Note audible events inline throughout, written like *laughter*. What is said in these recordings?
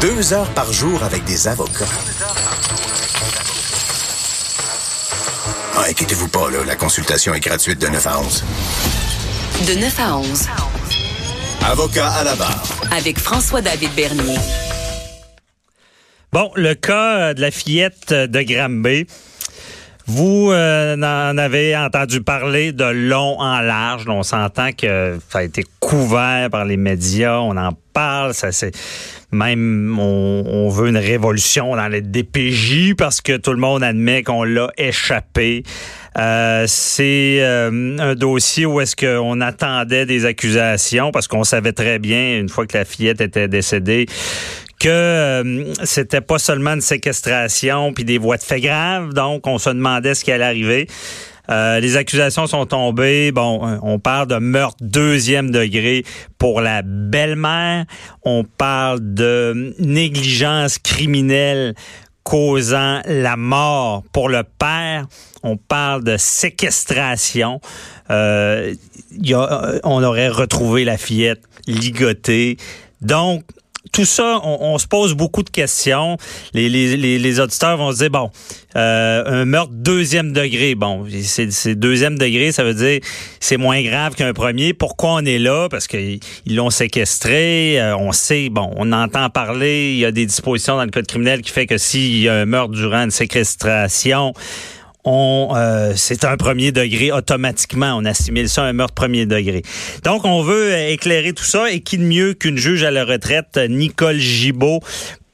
Deux heures par jour avec des avocats. Ah, inquiétez-vous pas, là, la consultation est gratuite de 9 à 11. De 9 à 11. Avocat à la barre. Avec François-David Bernier. Bon, le cas de la fillette de Granby. Vous euh, en avez entendu parler de long en large. On s'entend que ça a été couvert par les médias. On en parle. Ça c'est même on, veut une révolution dans les DPJ parce que tout le monde admet qu'on l'a échappé. Euh, c'est euh, un dossier où est-ce qu'on attendait des accusations parce qu'on savait très bien une fois que la fillette était décédée que euh, c'était pas seulement une séquestration puis des voies de fait graves, donc on se demandait ce qui allait arriver. Euh, les accusations sont tombées. Bon, on parle de meurtre deuxième degré pour la belle-mère. On parle de négligence criminelle causant la mort pour le père. On parle de séquestration. Euh, a, on aurait retrouvé la fillette ligotée. Donc, tout ça, on, se pose beaucoup de questions. Les, les, les, auditeurs vont se dire, bon, euh, un meurtre deuxième degré, bon, c'est deuxième degré, ça veut dire c'est moins grave qu'un premier. Pourquoi on est là? Parce qu'ils l'ont séquestré, euh, on sait, bon, on entend parler, il y a des dispositions dans le code criminel qui fait que s'il y a un meurtre durant une séquestration, on euh, c'est un premier degré automatiquement. On assimile ça à un meurtre premier degré. Donc, on veut éclairer tout ça. Et qui de mieux qu'une juge à la retraite, Nicole Gibault,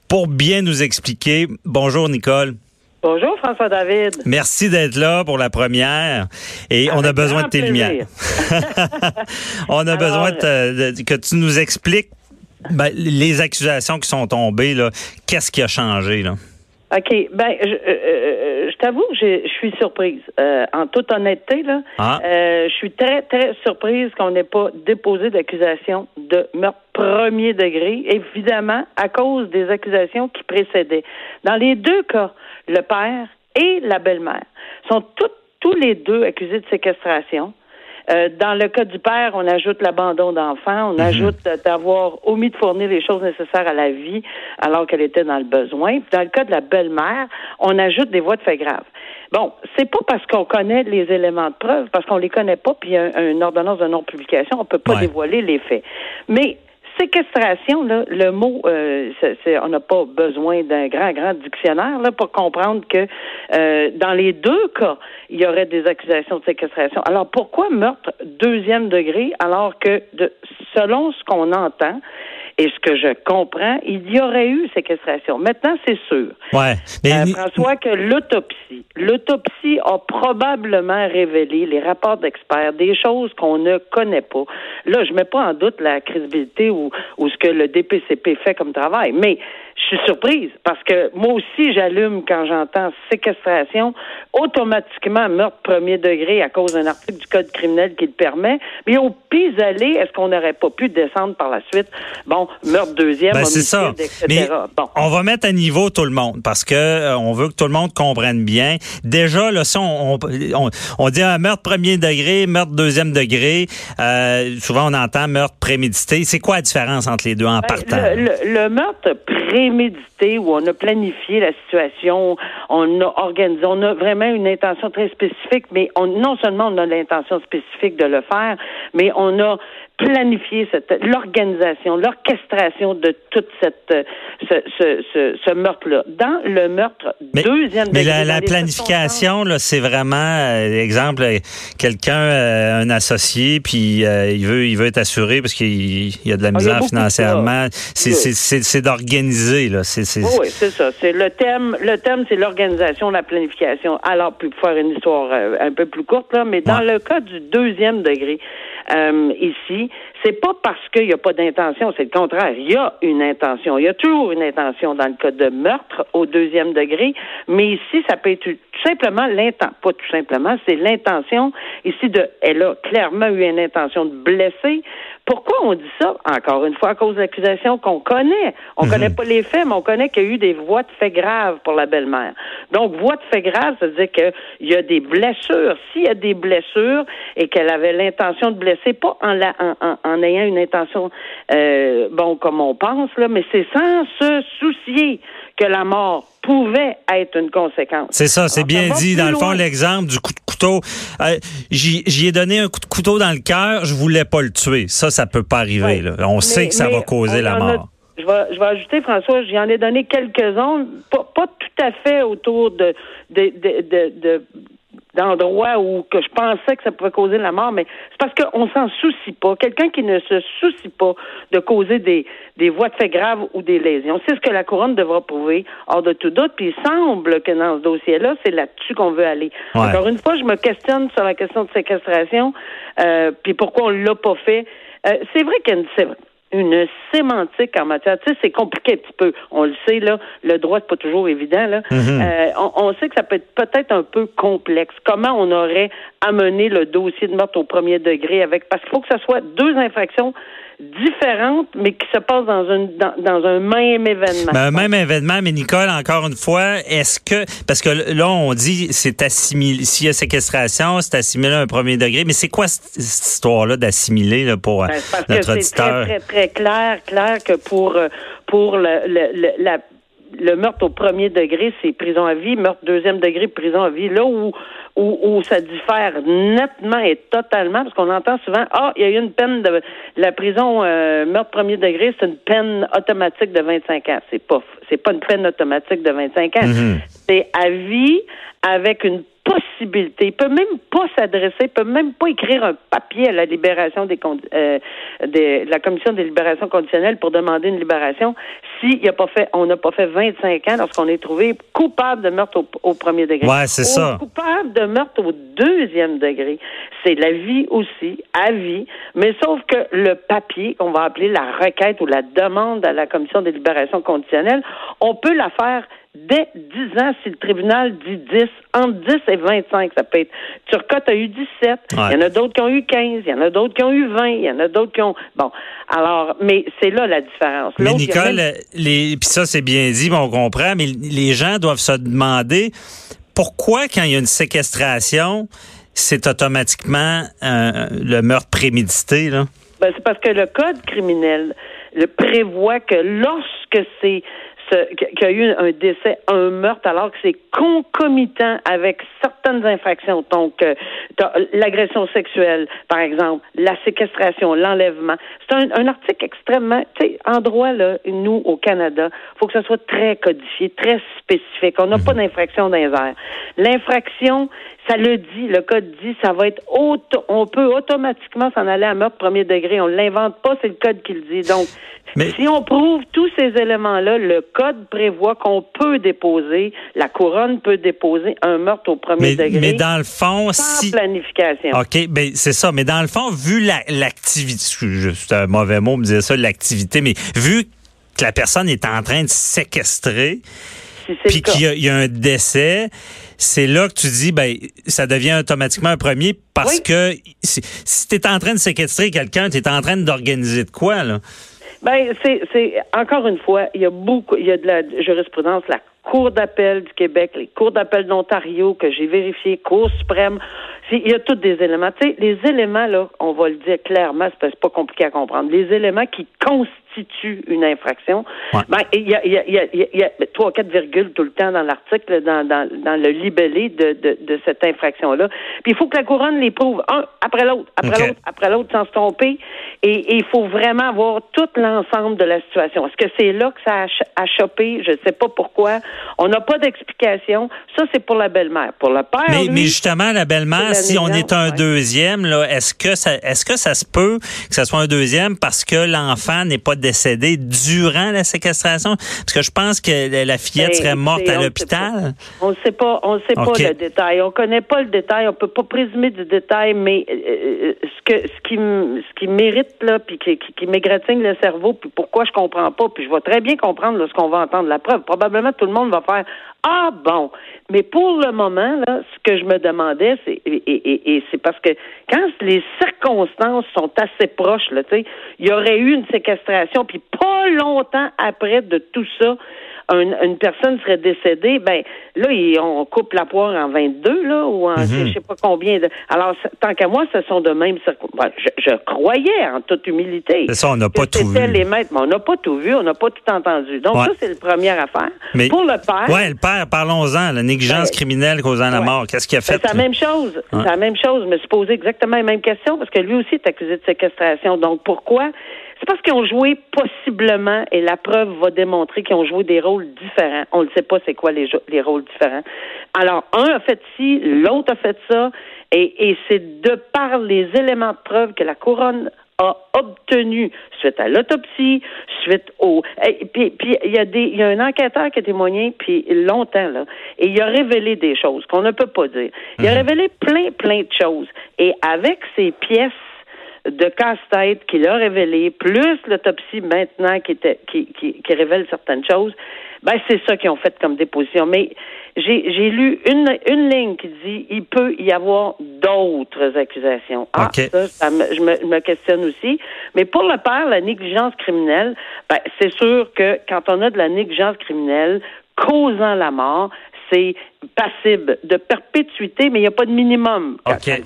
pour bien nous expliquer. Bonjour, Nicole. Bonjour François David. Merci d'être là pour la première et on a besoin de tes lumières. *laughs* on a besoin que tu nous expliques ben, les accusations qui sont tombées Qu'est-ce qui a changé là? OK. Ben, je, euh, euh, je t'avoue que je suis surprise. Euh, en toute honnêteté, là, ah. je suis très, très surprise qu'on n'ait pas déposé d'accusation de meurtre premier degré, évidemment, à cause des accusations qui précédaient. Dans les deux cas, le père et la belle-mère sont tous les deux accusés de séquestration. Euh, dans le cas du père, on ajoute l'abandon d'enfant, on mhm. ajoute d'avoir omis de fournir les choses nécessaires à la vie alors qu'elle était dans le besoin. Dans le cas de la belle-mère, on ajoute des voies de fait graves. Bon, c'est pas parce qu'on connaît les éléments de preuve, parce qu'on les connaît pas, puis il y a une ordonnance de non-publication, on peut pas dévoiler les faits. Mais séquestration, là, le mot, euh, on n'a pas besoin d'un grand, grand dictionnaire là, pour comprendre que euh, dans les deux cas, il y aurait des accusations de séquestration. Alors pourquoi meurtre deuxième degré alors que de, selon ce qu'on entend, et ce que je comprends, il y aurait eu séquestration. Maintenant, c'est sûr. Ouais. Euh, François, que l'autopsie, l'autopsie a probablement révélé les rapports d'experts, des choses qu'on ne connaît pas. Là, je mets pas en doute la crédibilité ou, ou ce que le DPCP fait comme travail, mais je suis surprise parce que moi aussi, j'allume quand j'entends séquestration, automatiquement meurtre premier degré à cause d'un article du Code criminel qui le permet. Mais au pis-aller, est-ce qu'on n'aurait pas pu descendre par la suite? Bon, meurtre deuxième, ben, c'est ça. Mais on va mettre à niveau tout le monde parce que euh, on veut que tout le monde comprenne bien. Déjà, là, si on, on, dit un meurtre premier degré, meurtre deuxième degré, euh, souvent on entend meurtre prémédité. C'est quoi la différence entre les deux en ben, partant? Le, meurtre prémédité où on a planifié la situation, on a organisé, on a vraiment une intention très spécifique, mais on, non seulement on a l'intention spécifique de le faire, mais on a planifier cette l'organisation, l'orchestration de toute cette ce, ce, ce, meurtre-là. Dans le meurtre deuxième Mais la, la planification, là, c'est vraiment euh, exemple quelqu'un, euh, un associé, puis euh, il veut il veut être assuré parce qu'il y a de la ah, misère financièrement. C'est c'est d'organiser là. C'est oui, c'est ça. C'est le thème. Le thème, c'est l'organisation, la planification. Alors, pour faire une histoire un peu plus courte là, mais dans le cas du deuxième degré. Euh, ici, c'est pas parce qu'il n'y a pas d'intention, c'est le contraire. Il y a une intention. Il y a toujours une intention dans le cas de meurtre au deuxième degré, mais ici, ça peut être tout simplement l'intention, pas tout simplement, c'est l'intention ici de, elle a clairement eu une intention de blesser. Pourquoi on dit ça? Encore une fois, à cause de l'accusation qu'on connaît. On ne mhm. connaît pas les faits, mais on connaît qu'il y a eu des voies de fait graves pour la belle-mère. Donc, voies de fait graves, ça veut dire qu'il y a des blessures. S'il y a des blessures et qu'elle avait l'intention de blesser, pas en, la, en, en, ayant une intention, euh, bon, comme on pense, là, mais c'est sans se soucier que la mort pouvait être une conséquence. C'est ça, c'est bien dit. Dans le fond, l'exemple du coup de couteau, euh, j'y ai donné un coup de couteau dans le cœur, je voulais pas le tuer. Ça, ça peut pas arriver. Là. On sait que ça va causer la mort. je, vais, je vais ajouter, François, j'en ai donné quelques-uns, pas, pas, tout à fait autour de, de, de, de d'endroits où que je pensais que ça pouvait causer la mort, mais c'est parce qu'on s'en soucie pas. Quelqu'un qui ne se soucie pas de causer des, des voies de fait graves ou des lésions. C'est ce que la couronne devra prouver, hors de tout doute. Puis il semble que dans ce dossier-là, c'est là-dessus qu'on veut aller. Encore une fois, je me questionne sur la question de séquestration, euh, puis pourquoi on l'a pas fait. Euh, c'est vrai qu'il y a une, une sémantique en matière. Tu sais, c'est compliqué un petit peu. On le sait, là, le droit, c'est pas toujours évident, là. Mhm. Euh, on, sait que ça peut être peut-être un peu complexe. Comment on aurait amené le dossier de meurtre au premier degré avec, parce qu'il faut que ce soit deux infractions différentes, mais qui se passent dans, un dans, un même événement. Ben, un même événement, mais Nicole, encore une fois, est-ce que, parce que là, on dit c'est assimilé, s'il y a séquestration, c'est assimilé à un premier degré, mais c'est quoi cette, histoire-là d'assimiler pour ben, notre auditeur? C'est très, très, très clair, clair que pour, euh, pour le, le, la le meurtre au premier degré, c'est prison à vie, meurtre deuxième degré, prison à vie. Là où où, où ça diffère nettement et totalement, parce qu'on entend souvent, ah, il y a eu une peine de la prison euh, meurtre premier degré, c'est une peine automatique de 25 ans. C'est pas, c'est pas une peine automatique de 25 ans. Mm-hmm. C'est à vie avec une possibilité. Il peut même pas s'adresser, il peut même pas écrire un papier à la libération des, euh, de la commission des libérations conditionnelles pour demander une libération si a pas fait, on n'a pas fait 25 ans lorsqu'on est trouvé coupable de meurtre au, premier degré. Ouais, c'est ça. Coupable de meurtre au deuxième degré, c'est la vie aussi, à vie, mais sauf que le papier qu'on va appeler la requête ou la demande à la commission des libérations conditionnelles, on peut la faire dès 10 ans si le tribunal dit 10, entre 10 et 25, ça peut être. Turcotte a eu 17, il y en a d'autres qui ont eu 15, il y en a d'autres qui ont eu 20, il y en a d'autres qui ont... Bon, alors, mais c'est là la différence. Mais Nicole, les... puis ça c'est bien dit, on comprend, mais les gens doivent se demander pourquoi quand il y a une séquestration, c'est automatiquement euh, le meurtre prémédité, là? Ben, c'est parce que le code criminel le prévoit que lorsque c'est qu'il y a eu un décès, un meurtre, alors que c'est concomitant avec certaines infractions. Donc, euh, l'agression sexuelle, par exemple, la séquestration, l'enlèvement. C'est un, article extrêmement, tu sais, en droit, là, nous, au Canada, faut que ça soit très codifié, très spécifique. On n'a pas mhm. d'infraction dans les airs. L'infraction, ça le dit, le code dit, ça va être auto, on peut automatiquement s'en aller à meurtre premier degré. On l'invente pas, c'est le code qui le dit. Donc, si on prouve tous ces éléments-là, le code prévoit qu'on peut déposer, la couronne peut déposer un meurtre au premier degré. Mais dans le fond, sans planification. OK, ben c'est ça. Mais dans le fond, vu l'activité, c'est un mauvais mot, me dire ça, l'activité, mais vu que la personne est en train de séquestrer, puis qu'il y, a un décès, c'est là que tu dis, ben, ça devient automatiquement un premier parce que si, si tu es en train de séquestrer quelqu'un, tu es en train d'organiser de quoi, là? Ben, c'est, c'est encore une fois, il y a beaucoup, il y a de la jurisprudence, la Cour d'appel du Québec, les cours d'appel d'Ontario que j'ai vérifié, Cour suprême, il y a tous des éléments. Tu sais, les éléments là, on va le dire clairement, c'est pas compliqué à comprendre. Les éléments qui constituent une infraction, ben il y a, il y a, il y a, trois quatre virgules tout le temps dans l'article, dans, dans, dans le libellé de, de, de cette infraction là. Puis il faut que la couronne les prouve un après l'autre, après l'autre, après l'autre, sans se tromper. Et il faut vraiment voir tout l'ensemble de la situation. Est-ce que c'est là que ça a, chopé? Je ne sais pas pourquoi. On n'a pas d'explication. Ça, c'est pour la belle-mère. Pour le père. Mais, mais justement, la belle-mère, si on est un deuxième, là, est-ce que ça est-ce que ça se peut que ça soit un deuxième parce que l'enfant n'est pas décédé durant la séquestration? Parce que je pense que la fillette ben, serait morte à l'hôpital. On ne sait pas, on sait pas le détail. On connaît pas le détail. On peut pas présumer du détail, mais euh, euh, ce que ce qui ce qui mérite là, puis qui, qui, m'égratigne le cerveau, puis pourquoi je comprends pas, puis je vais très bien comprendre ce qu'on va entendre la preuve. Probablement tout le monde va faire ah bon, mais pour le moment là, ce que je me demandais, c'est et, c'est parce que quand les circonstances sont assez proches là, tu sais, il y aurait eu une séquestration, puis pas longtemps après de tout ça, une personne serait décédée, ben là, on coupe la poire en 22, là, ou en mhm. je sais pas combien. De... Alors, tant qu'à moi, ce sont de même circonstances. je, croyais, en toute humilité. Ça, on n'a pas tout vu. les maîtres, mais on n'a pas tout vu, on n'a pas tout entendu. Donc, ça, c'est la première affaire. Mais, Pour le père. Oui, le père, parlons-en, la négligence ben, criminelle causant la mort. Qu'est-ce qu'il a fait? c'est la même chose. C'est la même chose. Je me suis posé exactement la même question parce que lui aussi est accusé de séquestration. Donc, pourquoi? C'est parce qu'ils ont joué possiblement, et la preuve va démontrer qu'ils ont joué des rôles différents. On ne sait pas c'est quoi les, les rôles différents. Alors, un a fait ci, l'autre a fait ça, et, et c'est de par les éléments de preuve que la couronne a obtenu suite à l'autopsie, suite au puis puis il y a des il y a un enquêteur qui a témoigné puis longtemps là et il a révélé des choses qu'on ne peut pas dire. Il a mhm. révélé plein plein de choses et avec ces pièces de casse-tête qu'il a révélé, plus l'autopsie maintenant qui, était, qui, qui, qui révèle certaines choses, ben c'est ça qu'ils ont fait comme déposition. Mais j'ai lu une, une ligne qui dit il peut y avoir d'autres accusations. Ah, ça, ça me, je, me, me, questionne aussi. Mais pour le père, la négligence criminelle, ben, c'est sûr que quand on a de la négligence criminelle causant la mort, c'est passible de perpétuité, mais il n'y a pas de minimum. Il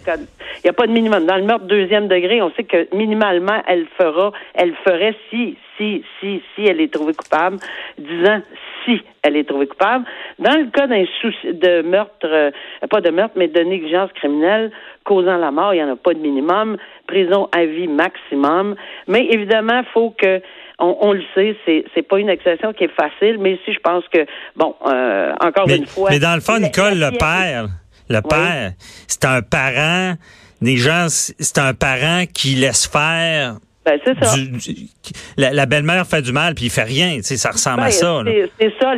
n'y a pas de minimum. Dans le meurtre deuxième degré, on sait que minimalement, elle fera, elle ferait si, si, si, si elle est trouvée coupable, disant si elle est trouvée coupable. Dans le cas d'un souci de meurtre, euh, pas de meurtre, mais de négligence criminelle causant la mort, il n'y en a pas de minimum. Prison à vie maximum. Mais évidemment, il faut que on, le sait, c'est c'est pas une accusation qui est facile, mais si je pense que bon, euh, encore une fois. Mais dans le fond, Nicole, le père, le père, c'est un parent. Des gens, c'est un parent qui laisse faire ben, c'est ça. la, belle-mère fait du mal, puis il fait rien. Tu sais, ça ressemble à ben, ça. C'est ça,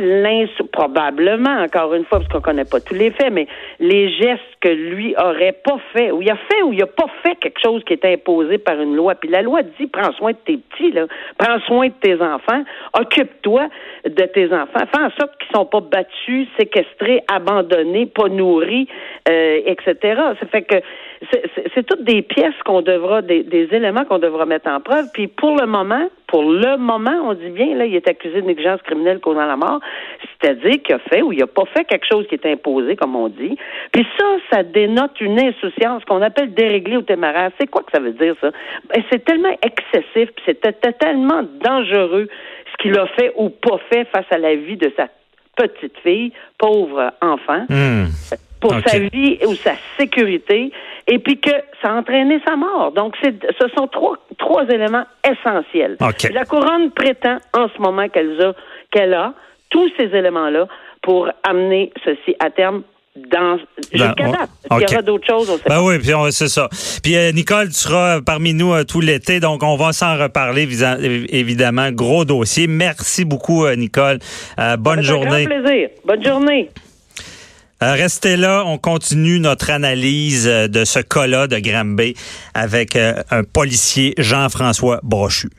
probablement, encore une fois, parce qu'on connaît pas tous les faits, mais les gestes que lui aurait pas fait, ou il a fait ou il a pas fait quelque chose qui est imposé par une loi. Puis la loi dit, prends soin de tes petits, là. prends soin de tes enfants, occupe-toi de tes enfants, fais en sorte qu'ils sont pas battus, séquestrés, abandonnés, pas nourris, euh, etc. Ça fait que c'est toutes des pièces qu'on devra, des, des éléments qu'on devra mettre en preuve. Puis pour le moment, pour le moment, on dit bien, là, il est accusé de négligence criminelle causant la mort, c'est-à-dire qu'il a fait ou il n'a pas fait quelque chose qui est imposé, comme on dit. Puis ça, ça dénote une insouciance qu'on appelle déréglée ou téméraire. C'est quoi que ça veut dire, ça? Ben, c'est tellement excessif, puis c'était tellement dangereux ce qu'il a fait ou pas fait face à la vie de sa petite fille, pauvre enfant. Hmm pour sa vie ou sa sécurité, et puis que ça a entraîné sa mort. Donc, ce sont trois, trois éléments essentiels. La couronne prétend en ce moment qu'elle a, qu'elle a tous ces éléments-là pour amener ceci à terme dans ben, date. Il y aura d'autres choses, on sait ben oui, puis c'est ça. Puis euh, Nicole, tu seras parmi nous euh, tout l'été, donc on va s'en reparler évidemment. Gros dossier. Merci beaucoup, euh, Nicole. bonne journée. Un grand plaisir. Bonne journée. Euh, restez là, on continue notre analyse euh, de ce cas-là de Granby avec euh, un policier Jean-François Brochu.